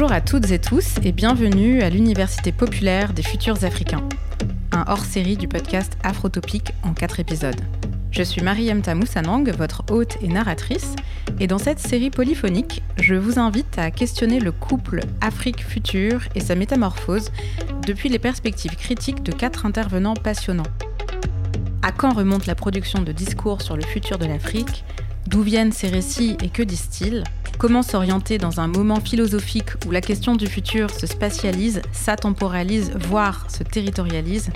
Bonjour à toutes et tous et bienvenue à l'Université populaire des futurs africains, un hors-série du podcast Afrotopique en quatre épisodes. Je suis Marie-Emta Moussanang, votre hôte et narratrice, et dans cette série polyphonique, je vous invite à questionner le couple Afrique-Futur et sa métamorphose depuis les perspectives critiques de quatre intervenants passionnants. À quand remonte la production de discours sur le futur de l'Afrique? D'où viennent ces récits et que disent-ils? Comment s'orienter dans un moment philosophique où la question du futur se spatialise, s'atemporalise, voire se territorialise.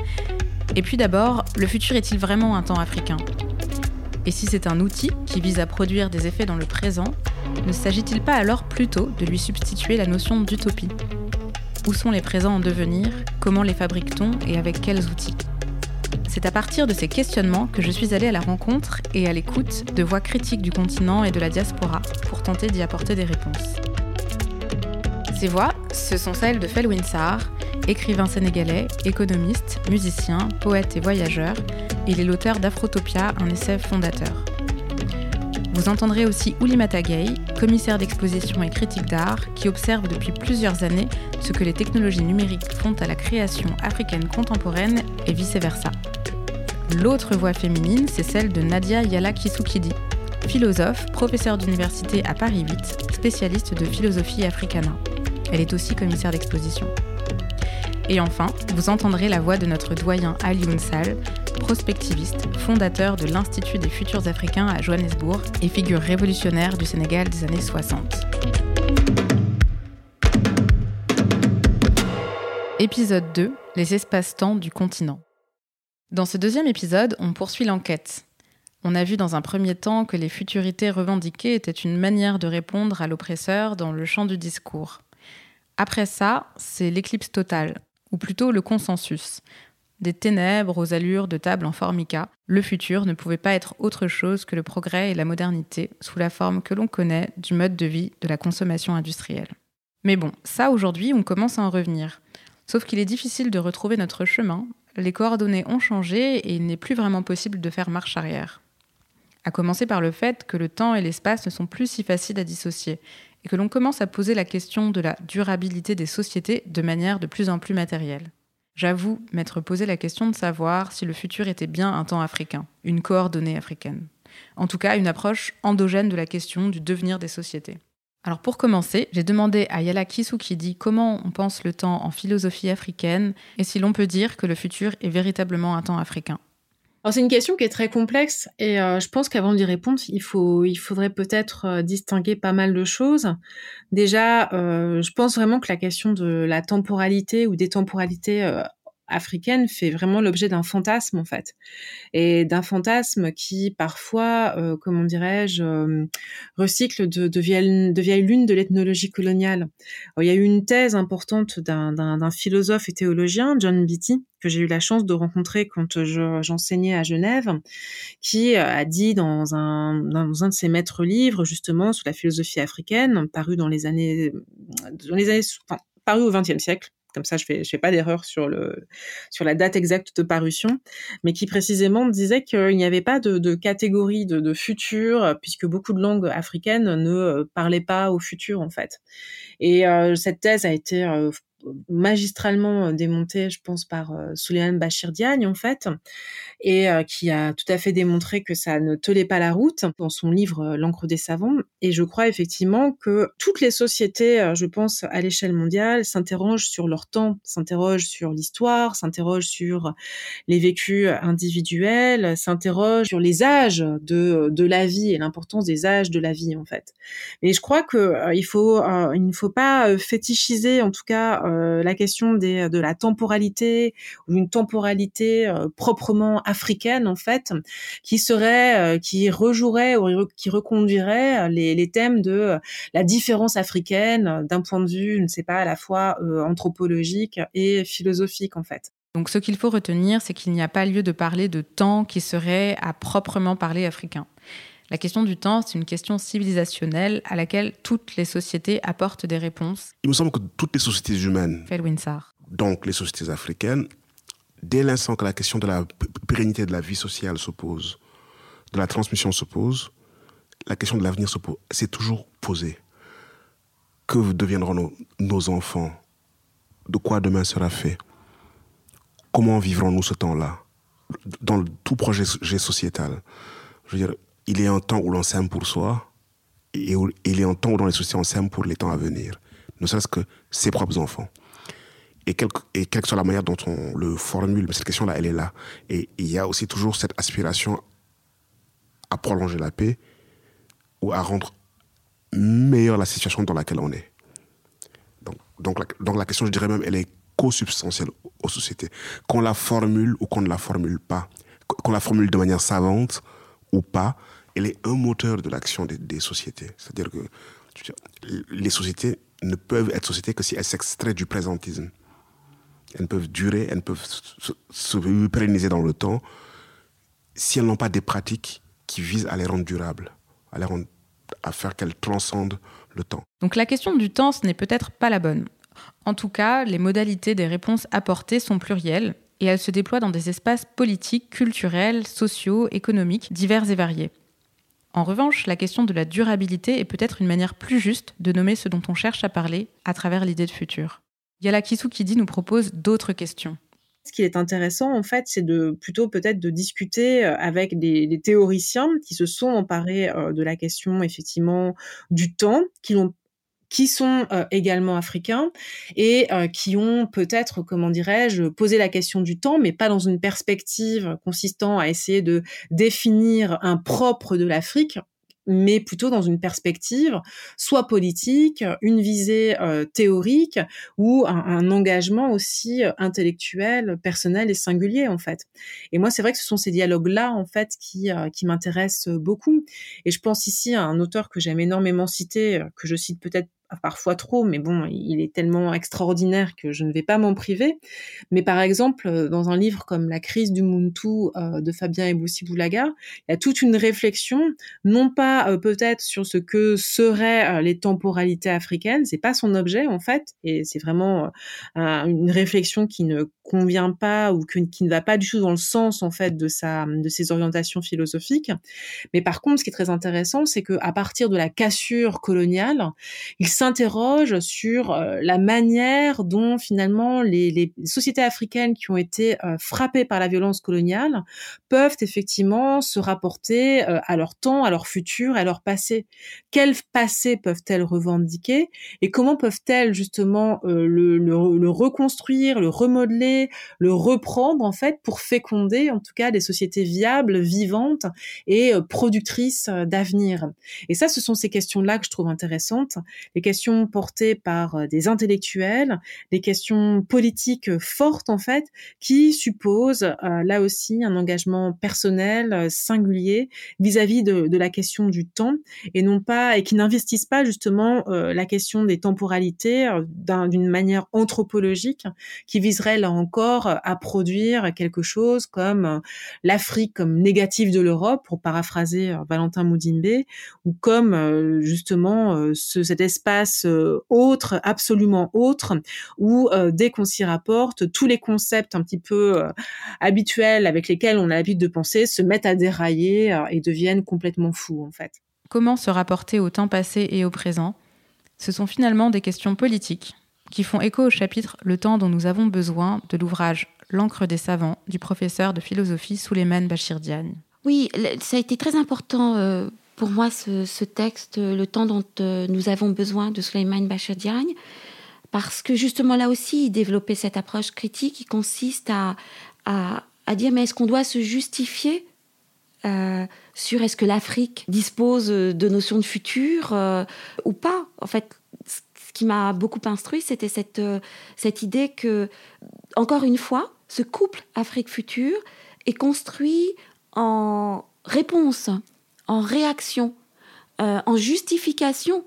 Et puis d'abord, le futur est-il vraiment un temps africain? Et si c'est un outil qui vise à produire des effets dans le présent, ne s'agit-il pas alors plutôt de lui substituer la notion d'utopie? Où sont les présents en devenir? Comment les fabrique-t-on? Et avec quels outils? C'est à partir de ces questionnements que je suis allée à la rencontre et à l'écoute de voix critiques du continent et de la diaspora pour tenter d'y apporter des réponses. Ces voix, ce sont celles de Felwin Sarr, écrivain sénégalais, économiste, musicien, poète et voyageur, il est l'auteur d'Afrotopia, un essai fondateur. Vous entendrez aussi Gay, commissaire d'exposition et critique d'art, qui observe depuis plusieurs années ce que les technologies numériques font à la création africaine contemporaine et vice-versa. L'autre voix féminine, c'est celle de Nadia Yala Kisukidi, philosophe, professeure d'université à Paris 8, spécialiste de philosophie africana. Elle est aussi commissaire d'exposition. Et enfin, vous entendrez la voix de notre doyen Ali Unsal, prospectiviste, fondateur de l'Institut des futurs africains à Johannesburg et figure révolutionnaire du Sénégal des années 60. Épisode 2 Les espaces-temps du continent. Dans ce deuxième épisode, on poursuit l'enquête. On a vu dans un premier temps que les futurités revendiquées étaient une manière de répondre à l'oppresseur dans le champ du discours. Après ça, c'est l'éclipse totale, ou plutôt le consensus. Des ténèbres aux allures de table en formica, le futur ne pouvait pas être autre chose que le progrès et la modernité, sous la forme que l'on connaît du mode de vie de la consommation industrielle. Mais bon, ça aujourd'hui, on commence à en revenir. Sauf qu'il est difficile de retrouver notre chemin les coordonnées ont changé et il n'est plus vraiment possible de faire marche arrière. À commencer par le fait que le temps et l'espace ne sont plus si faciles à dissocier et que l'on commence à poser la question de la durabilité des sociétés de manière de plus en plus matérielle. J'avoue m'être posé la question de savoir si le futur était bien un temps africain, une coordonnée africaine. En tout cas, une approche endogène de la question du devenir des sociétés. Alors pour commencer, j'ai demandé à Yala Kisukidi comment on pense le temps en philosophie africaine et si l'on peut dire que le futur est véritablement un temps africain. Alors c'est une question qui est très complexe et euh, je pense qu'avant d'y répondre, il faudrait peut-être euh, distinguer pas mal de choses. Déjà, euh, je pense vraiment que la question de la temporalité ou des temporalités africaine fait vraiment l'objet d'un fantasme en fait et d'un fantasme qui parfois euh, comment dirais-je euh, recycle de, vieilles, de lunes de l'ethnologie coloniale. il y a eu une thèse importante d'un philosophe et théologien John Beatty que j'ai eu la chance de rencontrer quand j'enseignais à Genève, qui euh, a dit dans un, de ses maîtres livres, justement, sur la philosophie africaine, paru dans les années, dans les années, paru au XXe siècle, comme ça je fais fais pas d'erreur sur la date exacte de parution, mais qui précisément disait qu'il n'y avait pas de, catégorie de, de, futur puisque beaucoup de langues africaines ne euh, parlaient pas au futur en fait. Et euh, cette thèse a été euh, magistralement euh, démonté, je pense, par euh, Souleymane Bachir Diagne, en fait, et euh, qui a tout à fait démontré que ça ne tenait pas la route dans son livre L'encre des savants. Et je crois effectivement que toutes les sociétés, je pense, à l'échelle mondiale, s'interrogent sur leur temps, s'interrogent sur l'histoire, s'interrogent sur les vécus individuels, s'interrogent sur les âges de, de la vie et l'importance des âges de la vie, en fait. Mais je crois que il faut, ne faut pas fétichiser, en tout cas, euh, la question de la temporalité ou une temporalité euh, proprement africaine en fait, qui serait, euh, qui rejouerait ou qui reconduirait les, les thèmes de la différence africaine d'un point de vue, je ne sais pas, à la fois anthropologique et philosophique en fait. Donc ce qu'il faut retenir, c'est qu'il n'y a pas lieu de parler de temps qui serait à proprement parler africain. La question du temps, c'est une question civilisationnelle à laquelle toutes les sociétés apportent des réponses. Il me semble que toutes les sociétés humaines, donc les sociétés africaines, dès l'instant que la question de la pérennité de la vie sociale se pose, de la transmission se pose, la question de l'avenir se pose, c'est toujours posé. que deviendront nos, enfants? De quoi demain sera fait? Comment vivrons-nous ce temps-là? Dans tout projet sociétal. Je veux dire, il a un temps où l'on s'aime pour soi et il y a un temps où dans les sociétés on s'aime pour les temps à venir. Ne serait-ce que ses propres enfants. Et, quelle que soit la manière dont on le formule, cette question-là, elle est là. Et il y a aussi toujours cette aspiration à prolonger la paix ou à rendre meilleure la situation dans laquelle on est. Donc, donc, la, donc la question, je dirais même, elle est co-substantielle aux sociétés. Qu'on la formule ou qu'on ne la formule pas, qu'on la formule de manière savante ou pas, elle est un moteur de l'action des, sociétés. C'est-à-dire que les sociétés ne peuvent être sociétés que si elles s'extraient du présentisme. Elles peuvent durer, elles peuvent se, se pérenniser dans le temps si elles n'ont pas des pratiques qui visent à les rendre durables, à les rendre à faire qu'elle transcende le temps. Donc la question du temps, ce n'est peut-être pas la bonne. En tout cas, les modalités des réponses apportées sont plurielles et elles se déploient dans des espaces politiques, culturels, sociaux, économiques, divers et variés. En revanche, la question de la durabilité est peut-être une manière plus juste de nommer ce dont on cherche à parler à travers l'idée de futur. Yala Kisukidi nous propose d'autres questions. Ce qui est intéressant, en fait, c'est de plutôt peut-être de discuter euh, avec des, théoriciens qui se sont emparés euh, de la question effectivement du temps, qui qui sont euh, également africains et qui ont peut-être, comment dirais-je, posé la question du temps, mais pas dans une perspective consistant à essayer de définir un propre de l'Afrique, mais plutôt dans une perspective soit politique, une visée euh, théorique ou un, engagement aussi euh, intellectuel, personnel et singulier en fait. Et moi, c'est vrai que ce sont ces dialogues-là en fait qui, euh, qui m'intéressent beaucoup. Et je pense ici à un auteur que j'aime énormément citer, que je cite peut-être parfois trop, mais bon, il est tellement extraordinaire que je ne vais pas m'en priver. Mais par exemple, euh, dans un livre comme La crise du Muntu euh, de Fabien Eboussi Boulaga, il y a toute une réflexion, non pas euh, peut-être sur ce que seraient les temporalités africaines, c'est pas son objet en fait, et c'est vraiment une réflexion qui ne convient pas ou qui ne va pas du tout dans le sens en fait de sa de ses orientations philosophiques. Mais par contre, ce qui est très intéressant, c'est que à partir de la cassure coloniale, il s'interroge sur euh, la manière dont finalement les, les, sociétés africaines qui ont été euh, frappées par la violence coloniale peuvent effectivement se rapporter euh, à leur temps, à leur futur, à leur passé. Quel passé peuvent-elles revendiquer et comment peuvent-elles justement le, le, le reconstruire, le remodeler, le reprendre en fait pour féconder en tout cas des sociétés viables, vivantes et productrices d'avenir. Et ça, ce sont ces questions-là que je trouve intéressantes. Les questions portées par euh, des intellectuels, des questions politiques euh, fortes en fait, qui supposent euh, là aussi un engagement personnel singulier vis-à-vis de, de, la question du temps et non pas et qui n'investissent pas justement la question des temporalités d'une manière anthropologique qui viserait là encore à produire quelque chose comme l'Afrique comme négative de l'Europe pour paraphraser Valentin Moudimbe ou comme justement ce, cet espace euh, autre, absolument autre, où euh, dès qu'on s'y rapporte, tous les concepts un petit peu euh, habituels avec lesquels on a l'habitude de penser se mettent à dérailler et deviennent complètement fous en fait. Comment se rapporter au temps passé et au présent? Ce sont finalement des questions politiques qui font écho au chapitre Le temps dont nous avons besoin de l'ouvrage L'encre des savants du professeur de philosophie Souleymane Bachir Diagne. Oui, ça a été très important pour moi ce, texte, le temps dont euh, nous avons besoin de Suleiman Bachir Diagne, parce que justement là aussi, il développait cette approche critique qui consiste à, à, dire mais est-ce qu'on doit se justifier euh, sur est-ce que l'Afrique dispose de notions de futur euh, ou pas? En fait, ce qui m'a beaucoup instruit, c'était cette, cette idée que, encore une fois, ce couple Afrique-futur est construit en réponse en réaction, euh, en justification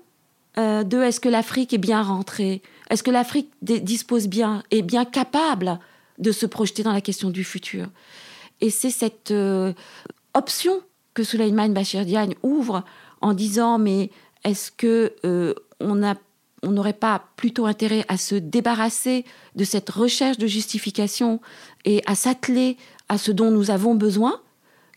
euh, de est-ce que l'Afrique est bien rentrée, est-ce que l'Afrique dispose bien, est bien capable de se projeter dans la question du futur? Et c'est cette euh, option que Souleymane Bachir Diagne ouvre en disant mais est-ce que on a on n'aurait pas plutôt intérêt à se débarrasser de cette recherche de justification et à s'atteler à ce dont nous avons besoin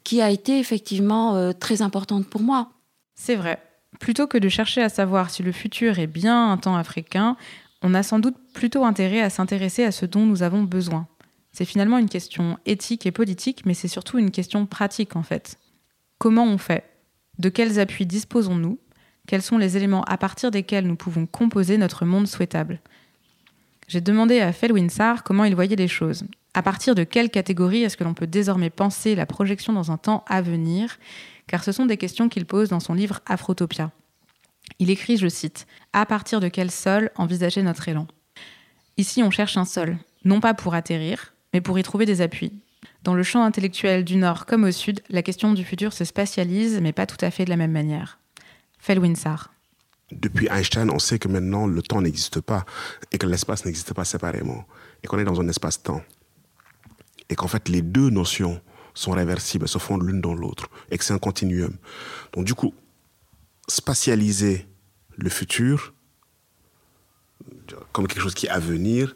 qui a été effectivement euh, très importante pour moi. C'est vrai. Plutôt que de chercher à savoir si le futur est bien un temps africain, on a sans doute plutôt intérêt à s'intéresser à ce dont nous avons besoin. C'est finalement une question éthique et politique, mais c'est surtout une question pratique en fait. Comment on fait? De quels appuis disposons-nous? Quels sont les éléments à partir desquels nous pouvons composer notre monde souhaitable J'ai demandé à Felwinsar comment il voyait les choses. À partir de quelle catégorie est-ce que l'on peut désormais penser la projection dans un temps à venir? Car ce sont des questions qu'il pose dans son livre Afrotopia. Il écrit, je cite, À partir de quel sol envisager notre élan? Ici, on cherche un sol, non pas pour atterrir, mais pour y trouver des appuis. Dans le champ intellectuel du Nord comme au Sud, la question du futur se spatialise, mais pas tout à fait de la même manière. Felwinsar. Depuis Einstein, on sait que maintenant le temps n'existe pas et que l'espace n'existe pas séparément et qu'on est dans un espace-temps. Et qu'en fait, les deux notions sont réversibles, se fondent l'une dans l'autre et que c'est un continuum. Donc, du coup, spatialiser le futur comme quelque chose qui est à venir,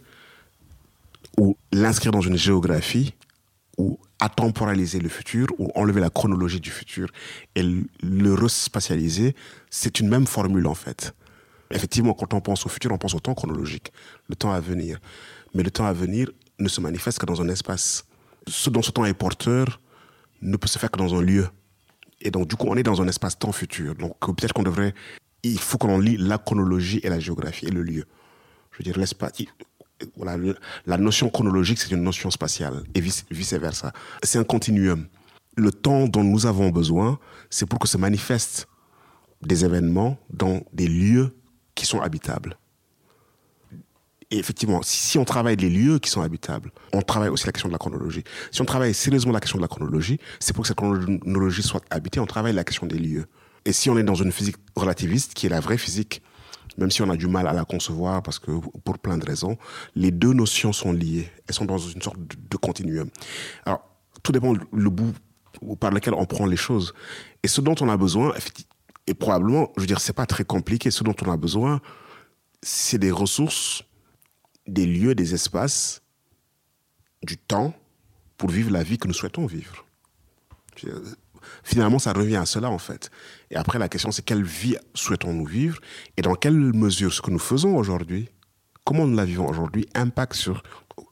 ou l'inscrire dans une géographie, ou attemporaliser le futur, ou enlever la chronologie du futur et le respatialiser, c'est une même formule en fait. Effectivement, quand on pense au futur, on pense au temps chronologique, le temps à venir. Mais le temps à venir ne se manifeste que dans un espace. Ce dont ce temps est porteur ne peut se faire que dans un lieu. Et donc, du coup, on est dans un espace-temps futur. Donc, peut-être qu'on devrait. Il faut qu'on lit la chronologie et la géographie et le lieu. Je veux dire, l'espace. La notion chronologique, c'est une notion spatiale et vice-versa. C'est un continuum. Le temps dont nous avons besoin, c'est pour que se manifestent des événements dans des lieux qui sont habitables. Et effectivement, si on travaille les lieux qui sont habitables, on travaille aussi la question de la chronologie. Si on travaille sérieusement la question de la chronologie, c'est pour que cette chronologie soit habitée, on travaille la question des lieux. Et si on est dans une physique relativiste, qui est la vraie physique, même si on a du mal à la concevoir parce que pour plein de raisons, les deux notions sont liées. Elles sont dans une sorte de, continuum. Alors, tout dépend le bout par lequel on prend les choses. Et ce dont on a besoin, et probablement, je veux dire, c'est pas très compliqué. Ce dont on a besoin, c'est des ressources des lieux, des espaces, du temps pour vivre la vie que nous souhaitons vivre. Finalement, ça revient à cela, en fait. Et après, la question, c'est quelle vie souhaitons-nous vivre et dans quelle mesure ce que nous faisons aujourd'hui, comment nous la vivons aujourd'hui, impacte sur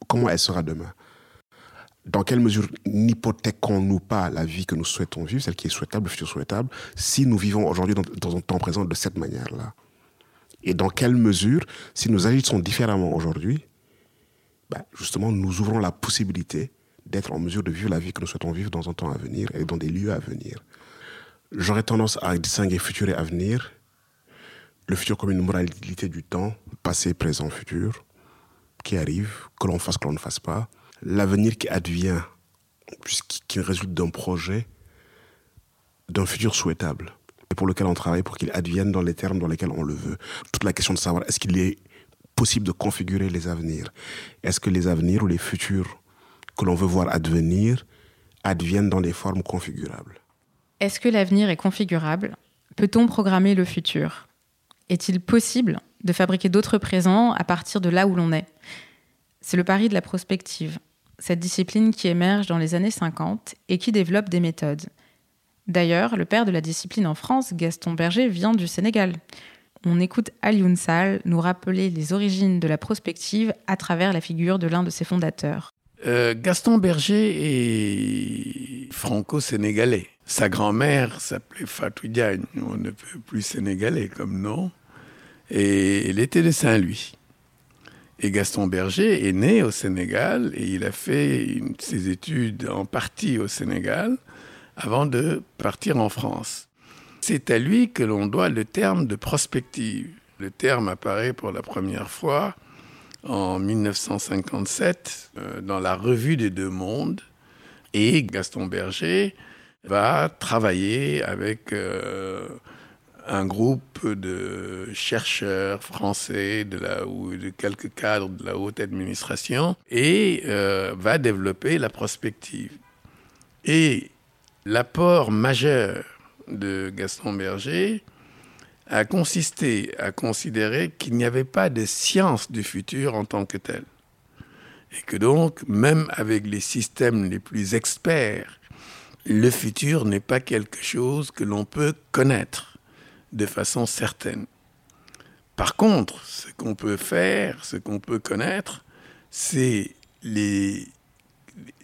comment elle sera demain. Dans quelle mesure n'hypothèquons-nous pas la vie que nous souhaitons vivre, celle qui est souhaitable, le futur souhaitable, si nous vivons aujourd'hui dans, dans un temps présent de cette manière-là? Et dans quelle mesure, si nous agissons différemment aujourd'hui, ben, justement, nous ouvrons la possibilité d'être en mesure de vivre la vie que nous souhaitons vivre dans un temps à venir et dans des lieux à venir. J'aurais tendance à distinguer futur et avenir. Le futur comme une moralité du temps, passé, présent, futur, qui arrive, que l'on fasse, que l'on ne fasse pas. L'avenir qui advient, qui résulte d'un projet, d'un futur souhaitable et pour lequel on travaille pour qu'il advienne dans les termes dans lesquels on le veut. Toute la question de savoir est-ce qu'il est possible de configurer les avenirs? Est-ce que les avenirs ou les futurs que l'on veut voir advenir adviennent dans des formes configurables Est-ce que l'avenir est configurable? Peut-on programmer le futur? Est-il possible de fabriquer d'autres présents à partir de là où l'on est? C'est le pari de la prospective, cette discipline qui émerge dans les années 50 et qui développe des méthodes. D'ailleurs, le père de la discipline en France, Gaston Berger, vient du Sénégal. On écoute Alioune Sall nous rappeler les origines de la prospective à travers la figure de l'un de ses fondateurs. Euh, Gaston Berger est franco-sénégalais. Sa grand-mère s'appelait Fatou Diagne, on ne peut plus sénégalais comme nom, et il était de Saint-Louis. Et Gaston Berger est né au Sénégal et il a fait ses études en partie au Sénégal avant de partir en France. C'est à lui que l'on doit le terme de prospective. Le terme apparaît pour la première fois en 1957 euh, dans la revue des deux mondes et Gaston Berger va travailler avec euh, un groupe de chercheurs français de la, ou de quelques cadres de la haute administration et euh, va développer la prospective. Et L'apport majeur de Gaston Berger a consisté à considérer qu'il n'y avait pas de science du futur en tant que telle. Et que donc, même avec les systèmes les plus experts, le futur n'est pas quelque chose que l'on peut connaître. de façon certaine. Par contre, ce qu'on peut faire, ce qu'on peut connaître, c'est les,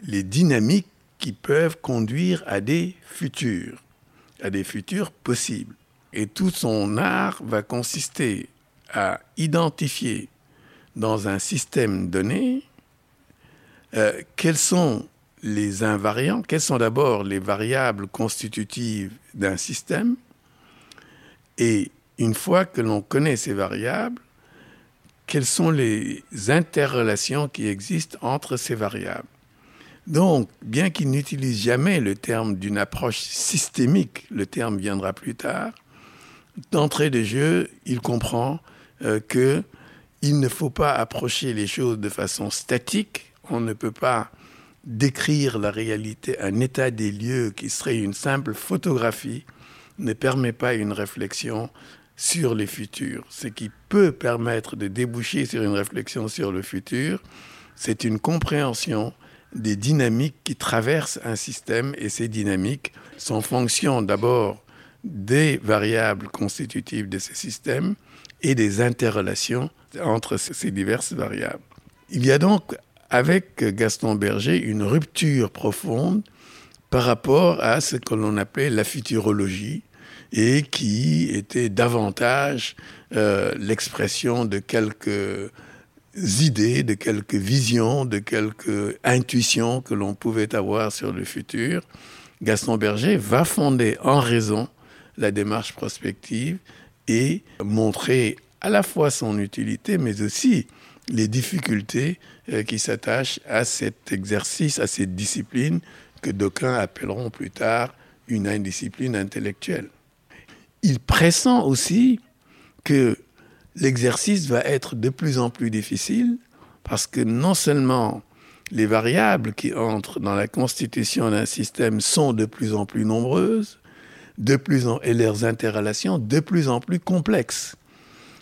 les dynamiques qui peuvent conduire à des futurs, à des futurs possibles. Et tout son art va consister à identifier dans un système donné euh, quels sont les invariants, quelles sont d'abord les variables constitutives d'un système, et une fois que l'on connaît ces variables, quelles sont les interrelations qui existent entre ces variables. Donc, bien qu'il n'utilise jamais le terme d'une approche systémique, le terme viendra plus tard, d'entrée de jeu, il comprend euh, que il ne faut pas approcher les choses de façon statique. On ne peut pas décrire la réalité, un état des lieux qui serait une simple photographie, ne permet pas une réflexion sur les futurs. Ce qui peut permettre de déboucher sur une réflexion sur le futur, c'est une compréhension des dynamiques qui traversent un système et ces dynamiques sont fonction d'abord des variables constitutives de ces systèmes et des interrelations entre ces diverses variables. Il y a donc avec Gaston Berger une rupture profonde par rapport à ce que l'on appelait la futurologie et qui était davantage euh, l'expression de quelques idées, de quelques visions, de quelques intuitions que l'on pouvait avoir sur le futur. Gaston Berger va fonder en raison la démarche prospective et montrer à la fois son utilité, mais aussi les difficultés euh, qui s'attachent à cet exercice, à cette discipline que d'aucuns appelleront plus tard une indiscipline intellectuelle. Il pressent aussi que l'exercice va être de plus en plus difficile parce que non seulement les variables qui entrent dans la constitution d'un système sont de plus en plus nombreuses, de plus en, et leurs interrelations de plus en plus complexes.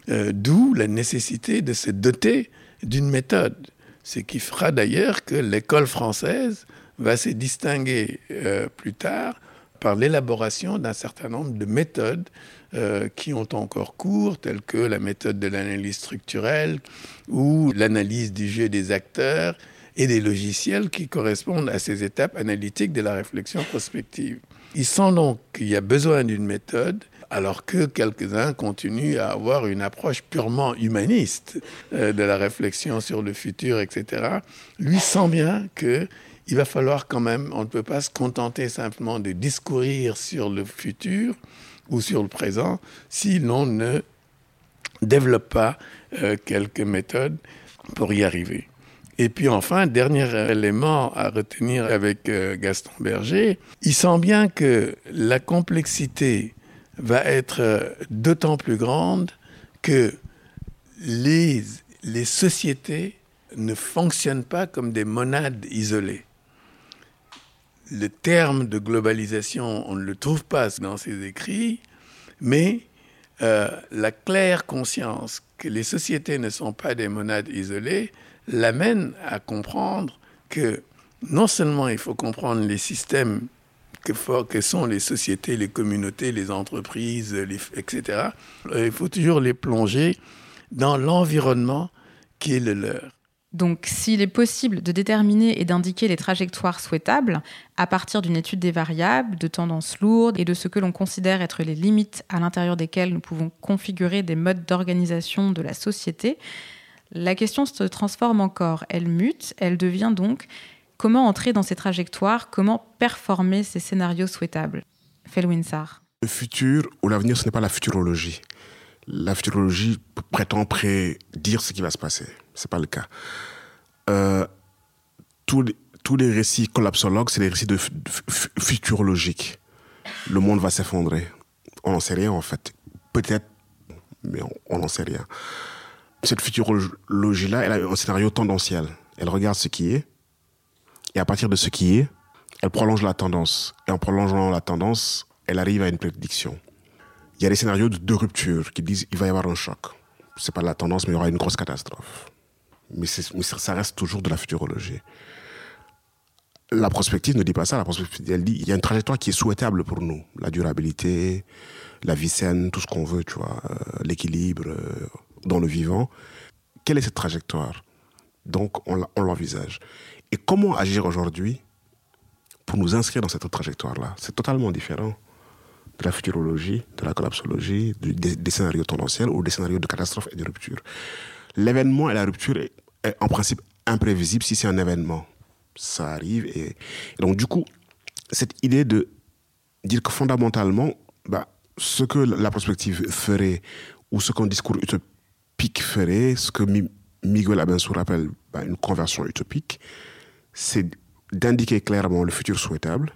Euh, d'où la nécessité de se doter d'une méthode. Ce qui fera d'ailleurs que l'école française va se distinguer euh, plus tard par l'élaboration d'un certain nombre de méthodes euh, qui ont encore cours, telles que la méthode de l'analyse structurelle ou l'analyse du jeu des acteurs et des logiciels qui correspondent à ces étapes analytiques de la réflexion prospective. Il semble donc qu'il y a besoin d'une méthode alors que quelques-uns continuent à avoir une approche purement humaniste euh, de la réflexion sur le futur, etc. Lui sent bien que il va falloir quand même, on ne peut pas se contenter simplement de discourir sur le futur ou sur le présent si l'on ne développe pas euh, quelques méthodes pour y arriver. Et puis enfin, dernier élément à retenir avec euh, Gaston Berger, il sent bien que la complexité va être euh, d'autant plus grande que les, les sociétés ne fonctionnent pas comme des monades isolées. Le terme de globalisation, on ne le trouve pas dans ses écrits, mais euh, la claire conscience que les sociétés ne sont pas des monades isolées l'amène à comprendre que non seulement il faut comprendre les systèmes que, sont les sociétés, les communautés, les entreprises, etc., il faut toujours les plonger dans l'environnement qui est le leur. Donc, s'il est possible de déterminer et d'indiquer les trajectoires souhaitables à partir d'une étude des variables, de tendances lourdes et de ce que l'on considère être les limites à l'intérieur desquelles nous pouvons configurer des modes d'organisation de la société, la question se transforme encore. Elle mute, elle devient donc comment entrer dans ces trajectoires, comment performer ces scénarios souhaitables. Felwinsar. Le futur ou l'avenir, ce n'est pas la futurologie. La futurologie prétend prédire ce qui va se passer. Ce n'est pas le cas. Euh, tous, les, récits collapsologues, c'est des récits de, futurologiques. Le monde va s'effondrer. On n'en sait rien en fait. Peut-être, mais on n'en sait rien cette futurologie-là, elle a un scénario tendanciel. Elle regarde ce qui est, et à partir de ce qui est, elle prolonge la tendance. Et en prolongeant la tendance, elle arrive à une prédiction. Il y a des scénarios de, rupture qui disent qu'il va y avoir un choc. C'est pas la tendance, mais il y aura une grosse catastrophe. Mais, mais ça reste toujours de la futurologie. La prospective ne dit pas ça. La prospective, elle dit il y a une trajectoire qui est souhaitable pour nous. La durabilité, la vie saine, tout ce qu'on veut, tu vois, euh, l'équilibre euh, dans le vivant. Quelle est cette trajectoire? Donc, on l'envisage. Et comment agir aujourd'hui pour nous inscrire dans cette trajectoire-là? C'est totalement différent de la futurologie, de la collapsologie, des, scénarios tendanciels ou des scénarios de catastrophe et de rupture. L'événement et la rupture est, en principe imprévisible si c'est un événement. Ça arrive. Et, donc, du coup, cette idée de dire que fondamentalement, bah, ce que la prospective ferait ou ce qu'un discours utopique ferait, ce que Miguel Abensour appelle bah, une conversion utopique, c'est d'indiquer clairement le futur souhaitable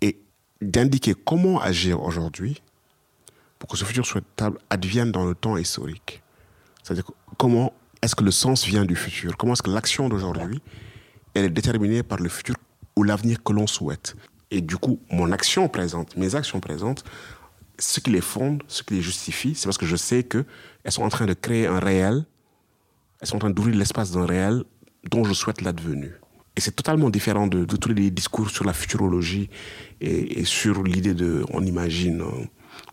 et d'indiquer comment agir aujourd'hui pour que ce futur souhaitable advienne dans le temps historique. C'est-à-dire comment est-ce que le sens vient du futur? Comment est-ce que l'action d'aujourd'hui, elle est déterminée par le futur ou l'avenir que l'on souhaite? Et du coup, mon action présente, mes actions présentes, ce qui les fonde, ce qui les justifie, c'est parce que je sais qu'elles sont en train de créer un réel, elles sont en train d'ouvrir l'espace d'un réel dont je souhaite l'advenue. Et c'est totalement différent de, tous les discours sur la futurologie et, sur l'idée de on imagine, euh,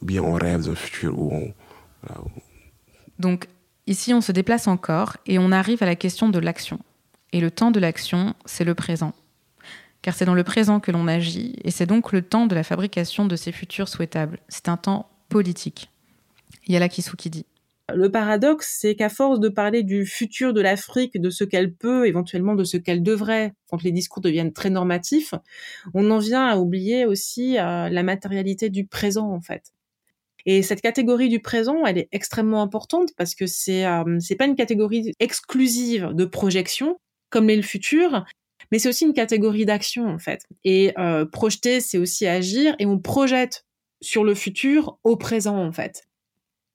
ou bien on rêve d'un futur. Où on, Donc ici, on se déplace encore et on arrive à la question de l'action. Et le temps de l'action, c'est le présent. Car c'est dans le présent que l'on agit, et c'est donc le temps de la fabrication de ces futurs souhaitables. C'est un temps politique. Il y a là qui dit. Le paradoxe, c'est qu'à force de parler du futur de l'Afrique, de ce qu'elle peut, éventuellement de ce qu'elle devrait, quand les discours deviennent très normatifs, on en vient à oublier aussi euh, la matérialité du présent, en fait. Et cette catégorie du présent, elle est extrêmement importante parce que c'est euh, c'est pas une catégorie exclusive de projection comme l'est le futur, mais c'est aussi une catégorie d'action en fait. Et euh, projeter, c'est aussi agir, et on projette sur le futur au présent en fait.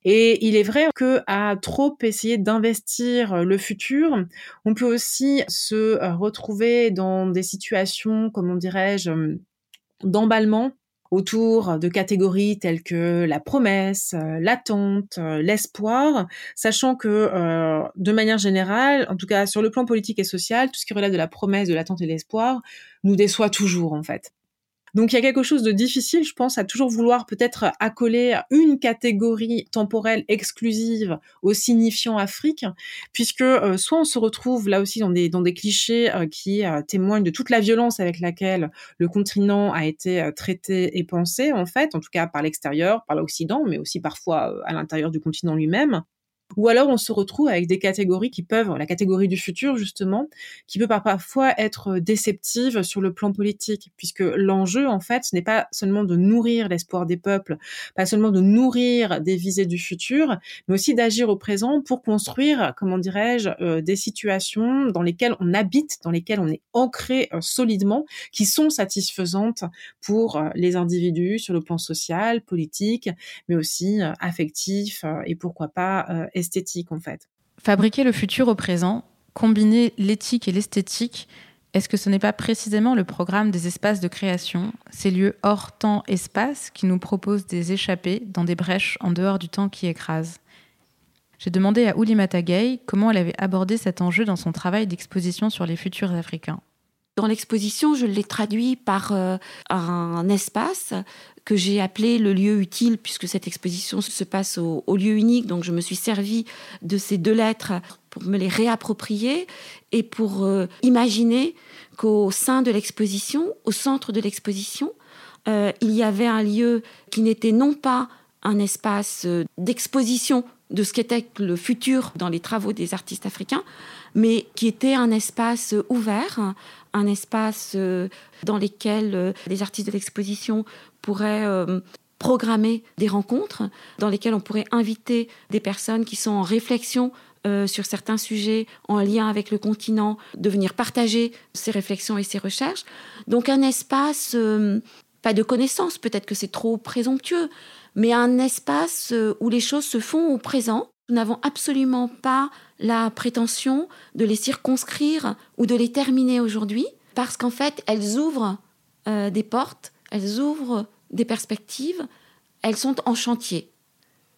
Et il est vrai que à trop essayer d'investir le futur, on peut aussi se euh, retrouver dans des situations, comment dirais-je, d'emballement autour de catégories telles que la promesse, l'attente, l'espoir, sachant que de manière générale, en tout cas sur le plan politique et social, tout ce qui relève de la promesse, de l'attente et de l'espoir nous déçoit toujours en fait. Donc il y a quelque chose de difficile, je pense, à toujours vouloir peut-être accoler une catégorie temporelle exclusive au signifiant Afrique, puisque euh, soit on se retrouve là aussi dans des, clichés euh, qui euh, témoignent de toute la violence avec laquelle le continent a été traité et pensé, en fait, en tout cas par l'extérieur, par l'Occident, mais aussi parfois à l'intérieur du continent lui-même. Ou alors on se retrouve avec des catégories qui peuvent, la catégorie du futur justement, qui peut parfois être déceptive sur le plan politique, puisque l'enjeu en fait, ce n'est pas seulement de nourrir l'espoir des peuples, pas seulement de nourrir des visées du futur, mais aussi d'agir au présent pour construire, comment dirais-je, euh, des situations dans lesquelles on habite, dans lesquelles on est ancré euh, solidement, qui sont satisfaisantes pour euh, les individus sur le plan social, politique, mais aussi affectif et pourquoi pas esthétique en fait. Fabriquer le futur au présent, combiner l'éthique et l'esthétique, est-ce que ce n'est pas précisément le programme des espaces de création, ces lieux hors temps-espace qui nous proposent des échappées dans des brèches en dehors du temps qui écrase? J'ai demandé à Oulimata Gay comment elle avait abordé cet enjeu dans son travail d'exposition sur les futurs africains. Dans l'exposition, je l'ai traduit par euh, un espace que j'ai appelé le lieu utile, puisque cette exposition se passe au, lieu unique. Donc je me suis servi de ces deux lettres pour me les réapproprier et pour euh, imaginer qu'au sein de l'exposition, au centre de l'exposition, euh, il y avait un lieu qui n'était non pas un espace d'exposition de ce qu'était le futur dans les travaux des artistes africains, mais qui était un espace ouvert, un espace euh, dans lequel euh, les artistes de l'exposition pourraient euh, programmer des rencontres, dans lesquelles on pourrait inviter des personnes qui sont en réflexion sur certains sujets en lien avec le continent, de venir partager ces réflexions et ces recherches. Donc un espace, pas de connaissance, peut-être que c'est trop présomptueux, mais un espace où les choses se font au présent. Nous n'avons absolument pas la prétention de les circonscrire ou de les terminer aujourd'hui, parce qu'en fait, elles ouvrent euh, des portes, elles ouvrent des perspectives, elles sont en chantier.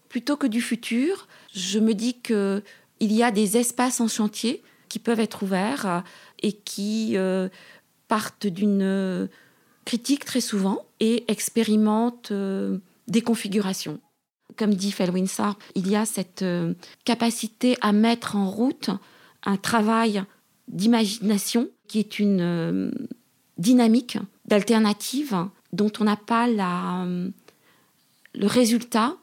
Plutôt que du futur, je me dis qu'il y a des espaces en chantier qui peuvent être ouverts et qui euh, partent d'une critique très souvent et expérimentent des configurations. Comme dit Felwinsar, il y a cette capacité à mettre en route un travail d'imagination qui est une dynamique d'alternative dont on n'a pas la, le résultat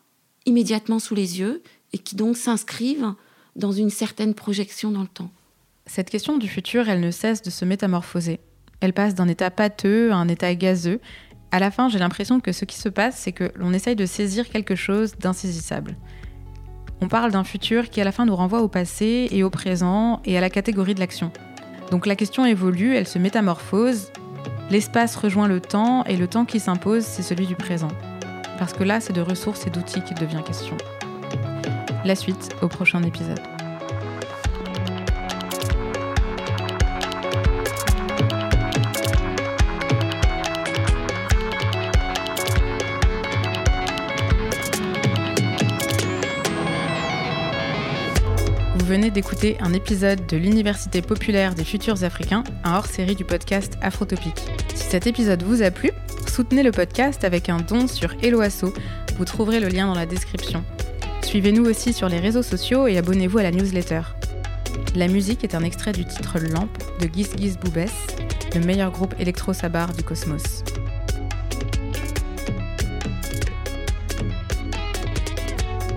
immédiatement sous les yeux et qui donc s'inscrivent dans une certaine projection dans le temps. Cette question du futur, elle ne cesse de se métamorphoser. Elle passe d'un état pâteux à un état gazeux. À la fin, j'ai l'impression que ce qui se passe, c'est que l'on essaye de saisir quelque chose d'insaisissable. On parle d'un futur qui à la fin nous renvoie au passé et au présent et à la catégorie de l'action. Donc la question évolue, elle se métamorphose, l'espace rejoint le temps et le temps qui s'impose, c'est celui du présent. Parce que là, c'est de ressources et d'outils qu'il devient question. La suite au prochain épisode. Venez d'écouter un épisode de l'Université populaire des futurs africains, un hors-série du podcast Afrotopique. Si cet épisode vous a plu, soutenez le podcast avec un don sur Eloasso. Vous trouverez le lien dans la description. Suivez-nous aussi sur les réseaux sociaux et abonnez-vous à la newsletter. La musique est un extrait du titre Lampe de Gis Gis Boubès, le meilleur groupe électro-sabar du cosmos.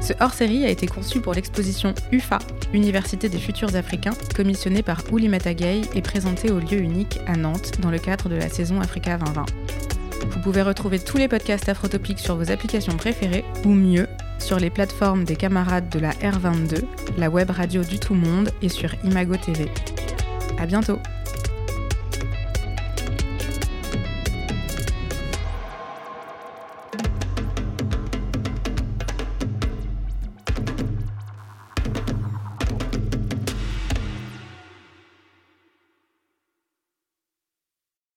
Ce hors-série a été conçu pour l'exposition UFA, Université des futurs africains, commissionnée par Ouli Matagay et présentée au lieu unique à Nantes dans le cadre de la saison Africa 2020. Vous pouvez retrouver tous les podcasts Afrotopiques sur vos applications préférées, ou mieux, sur les plateformes des camarades de la R22, la web radio du tout monde et sur Imago TV. À bientôt!